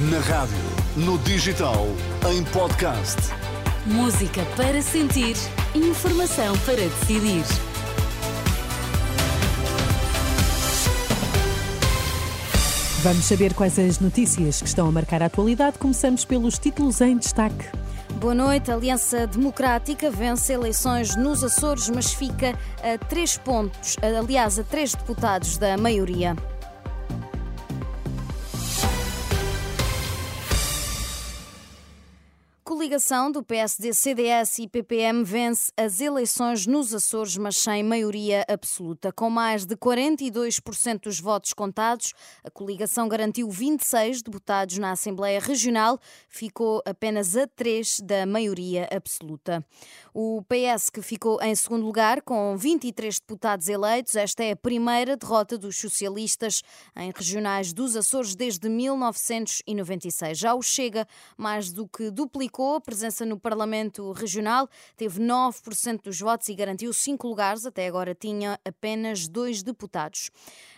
Na rádio, no digital, em podcast. Música para sentir, informação para decidir. Vamos saber quais as notícias que estão a marcar a atualidade. Começamos pelos títulos em destaque. Boa noite. A Aliança Democrática vence eleições nos Açores, mas fica a três pontos, aliás, a três deputados da maioria. Coligação do PSD, CDS e PPM vence as eleições nos Açores, mas sem maioria absoluta. Com mais de 42% dos votos contados, a coligação garantiu 26 deputados na Assembleia Regional, ficou apenas a 3 da maioria absoluta. O PS, que ficou em segundo lugar, com 23 deputados eleitos, esta é a primeira derrota dos socialistas em regionais dos Açores desde 1996. Já o Chega, mais do que duplicou a presença no Parlamento Regional, teve 9% dos votos e garantiu cinco lugares, até agora tinha apenas dois deputados.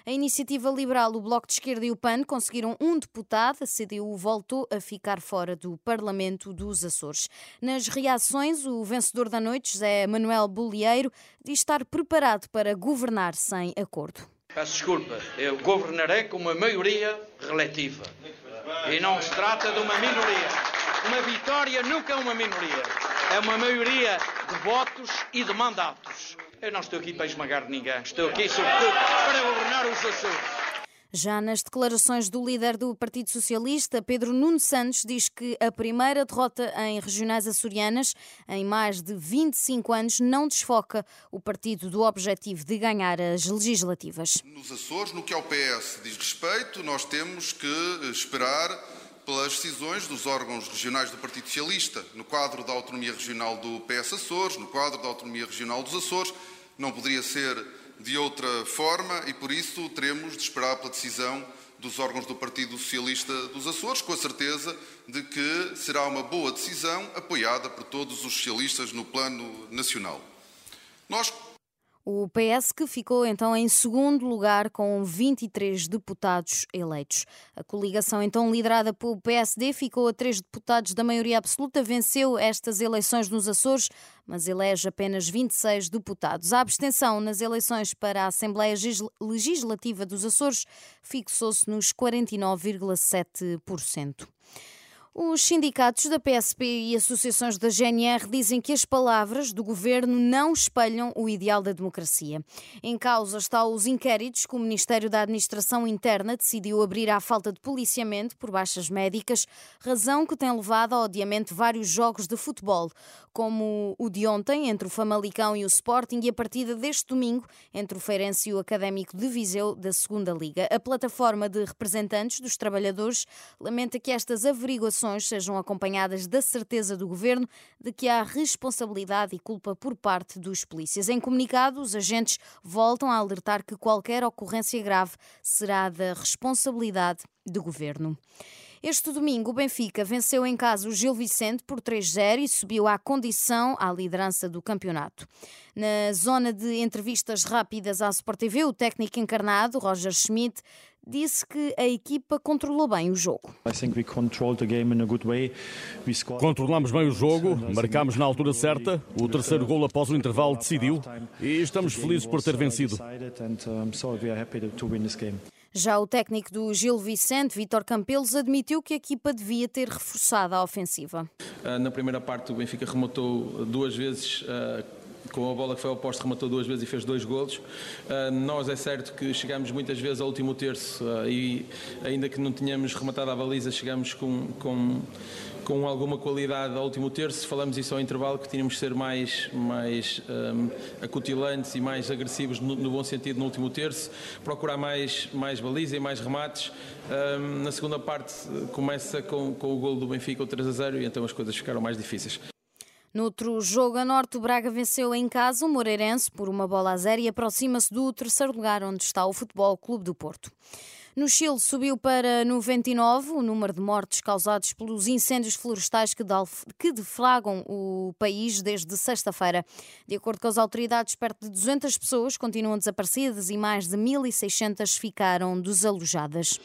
A Iniciativa Liberal, o Bloco de Esquerda e o PAN conseguiram um deputado, a CDU voltou a ficar fora do Parlamento dos Açores. Nas reações, o vencedor da noite, José Manuel Bolieiro, diz estar preparado para governar sem acordo. Peço desculpa, eu governarei com uma maioria relativa. E não se trata de uma minoria. Uma vitória nunca é uma minoria. É uma maioria de votos e de mandatos. Eu não estou aqui para esmagar ninguém. Estou aqui, sobretudo, para governar os Açores. Já nas declarações do líder do Partido Socialista, Pedro Nuno Santos, diz que a primeira derrota em regionais açorianas em mais de 25 anos não desfoca o partido do objetivo de ganhar as legislativas. Nos Açores, no que ao PS diz respeito, nós temos que esperar pelas decisões dos órgãos regionais do Partido Socialista, no quadro da autonomia regional do PS Açores, no quadro da autonomia regional dos Açores. Não poderia ser de outra forma e, por isso, teremos de esperar pela decisão dos órgãos do Partido Socialista dos Açores, com a certeza de que será uma boa decisão apoiada por todos os socialistas no plano nacional. Nós o PS, que ficou então em segundo lugar com 23 deputados eleitos. A coligação, então liderada pelo PSD, ficou a três deputados da maioria absoluta, venceu estas eleições nos Açores, mas elege apenas 26 deputados. A abstenção nas eleições para a Assembleia Legislativa dos Açores fixou-se nos 49,7%. Os sindicatos da PSP e associações da GNR dizem que as palavras do governo não espelham o ideal da democracia. Em causa está os inquéritos que o Ministério da Administração Interna decidiu abrir à falta de policiamento por baixas médicas, razão que tem levado ao adiamento vários jogos de futebol, como o de ontem entre o Famalicão e o Sporting e a partida deste domingo entre o Feirense e o Académico de Viseu da Segunda Liga. A plataforma de representantes dos trabalhadores lamenta que estas averiguações sejam acompanhadas da certeza do governo de que há responsabilidade e culpa por parte dos polícias. Em comunicado, os agentes voltam a alertar que qualquer ocorrência grave será da responsabilidade do governo. Este domingo, o Benfica venceu em casa o Gil Vicente por 3-0 e subiu à condição à liderança do campeonato. Na zona de entrevistas rápidas à Sport TV, o técnico encarnado, Roger Schmidt, disse que a equipa controlou bem o jogo. Controlamos bem o jogo, marcámos na altura certa, o terceiro gol após o intervalo decidiu e estamos felizes por ter vencido. Já o técnico do Gil Vicente, Vítor Campelos, admitiu que a equipa devia ter reforçado a ofensiva. Ah, na primeira parte, o Benfica rematou duas vezes ah, com a bola que foi ao posto, rematou duas vezes e fez dois golos. Uh, nós é certo que chegamos muitas vezes ao último terço uh, e ainda que não tenhamos rematado a baliza, chegamos com, com, com alguma qualidade ao último terço. Falamos isso ao intervalo que tínhamos de ser mais, mais um, acutilantes e mais agressivos no, no, bom sentido no último terço, procurar mais, mais baliza e mais remates. Um, na segunda parte começa com, com o gol do Benfica, o 3 a 0, e então as coisas ficaram mais difíceis. Noutro jogo a norte, o Braga venceu em casa o Moreirense por uma bola a zero e aproxima-se do terceiro lugar, onde está o Futebol Clube do Porto. No Chile subiu para 99 o número de mortes causados pelos incêndios florestais que deflagram o país desde sexta-feira. De acordo com as autoridades, perto de 200 pessoas continuam desaparecidas e mais de 1.600 ficaram desalojadas.